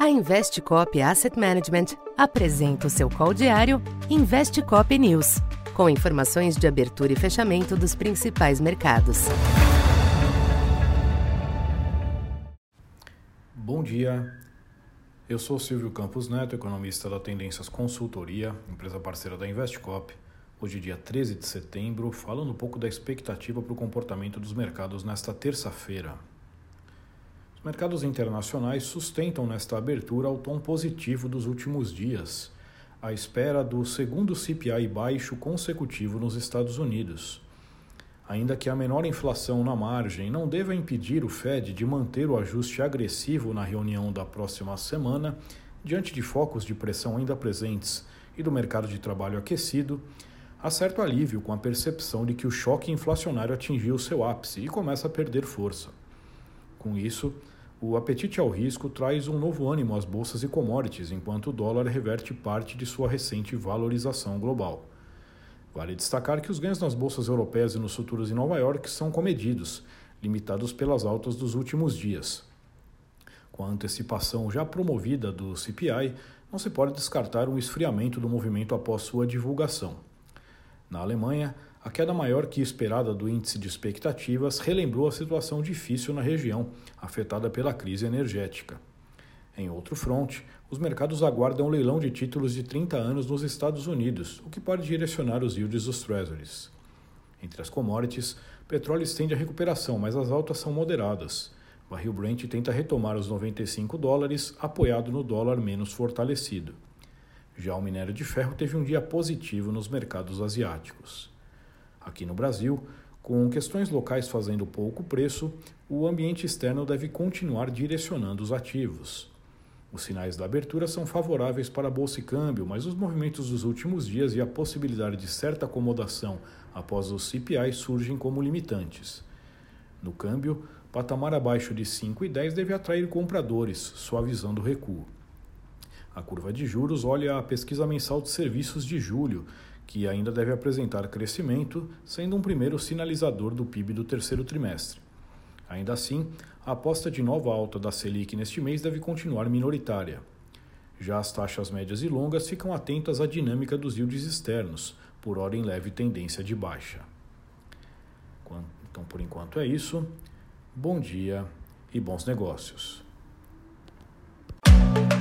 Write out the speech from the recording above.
A Investcop Asset Management apresenta o seu call diário Investcop News, com informações de abertura e fechamento dos principais mercados. Bom dia. Eu sou Silvio Campos Neto, economista da Tendências Consultoria, empresa parceira da Investcop. Hoje, dia 13 de setembro, falando um pouco da expectativa para o comportamento dos mercados nesta terça-feira. Os mercados internacionais sustentam nesta abertura o tom positivo dos últimos dias, à espera do segundo CPI baixo consecutivo nos Estados Unidos. Ainda que a menor inflação na margem não deva impedir o Fed de manter o ajuste agressivo na reunião da próxima semana, diante de focos de pressão ainda presentes e do mercado de trabalho aquecido, há certo alívio com a percepção de que o choque inflacionário atingiu seu ápice e começa a perder força. Com isso, o apetite ao risco traz um novo ânimo às bolsas e commodities, enquanto o dólar reverte parte de sua recente valorização global. Vale destacar que os ganhos nas bolsas europeias e nos futuros em Nova York são comedidos, limitados pelas altas dos últimos dias. Com a antecipação já promovida do CPI, não se pode descartar um esfriamento do movimento após sua divulgação. Na Alemanha, a queda maior que esperada do índice de expectativas relembrou a situação difícil na região, afetada pela crise energética. Em outro fronte, os mercados aguardam o leilão de títulos de 30 anos nos Estados Unidos, o que pode direcionar os yields dos treasuries. Entre as commodities, petróleo estende a recuperação, mas as altas são moderadas. O barril Brent tenta retomar os 95 dólares, apoiado no dólar menos fortalecido. Já o minério de ferro teve um dia positivo nos mercados asiáticos. Aqui no Brasil, com questões locais fazendo pouco preço, o ambiente externo deve continuar direcionando os ativos. Os sinais da abertura são favoráveis para a bolsa e câmbio, mas os movimentos dos últimos dias e a possibilidade de certa acomodação após o CPI surgem como limitantes. No câmbio, patamar abaixo de 5,10 deve atrair compradores, suavizando o recuo. A curva de juros olha a pesquisa mensal de serviços de julho, que ainda deve apresentar crescimento, sendo um primeiro sinalizador do PIB do terceiro trimestre. Ainda assim, a aposta de nova alta da Selic neste mês deve continuar minoritária. Já as taxas médias e longas ficam atentas à dinâmica dos yields externos, por hora em leve tendência de baixa. Então, por enquanto é isso. Bom dia e bons negócios.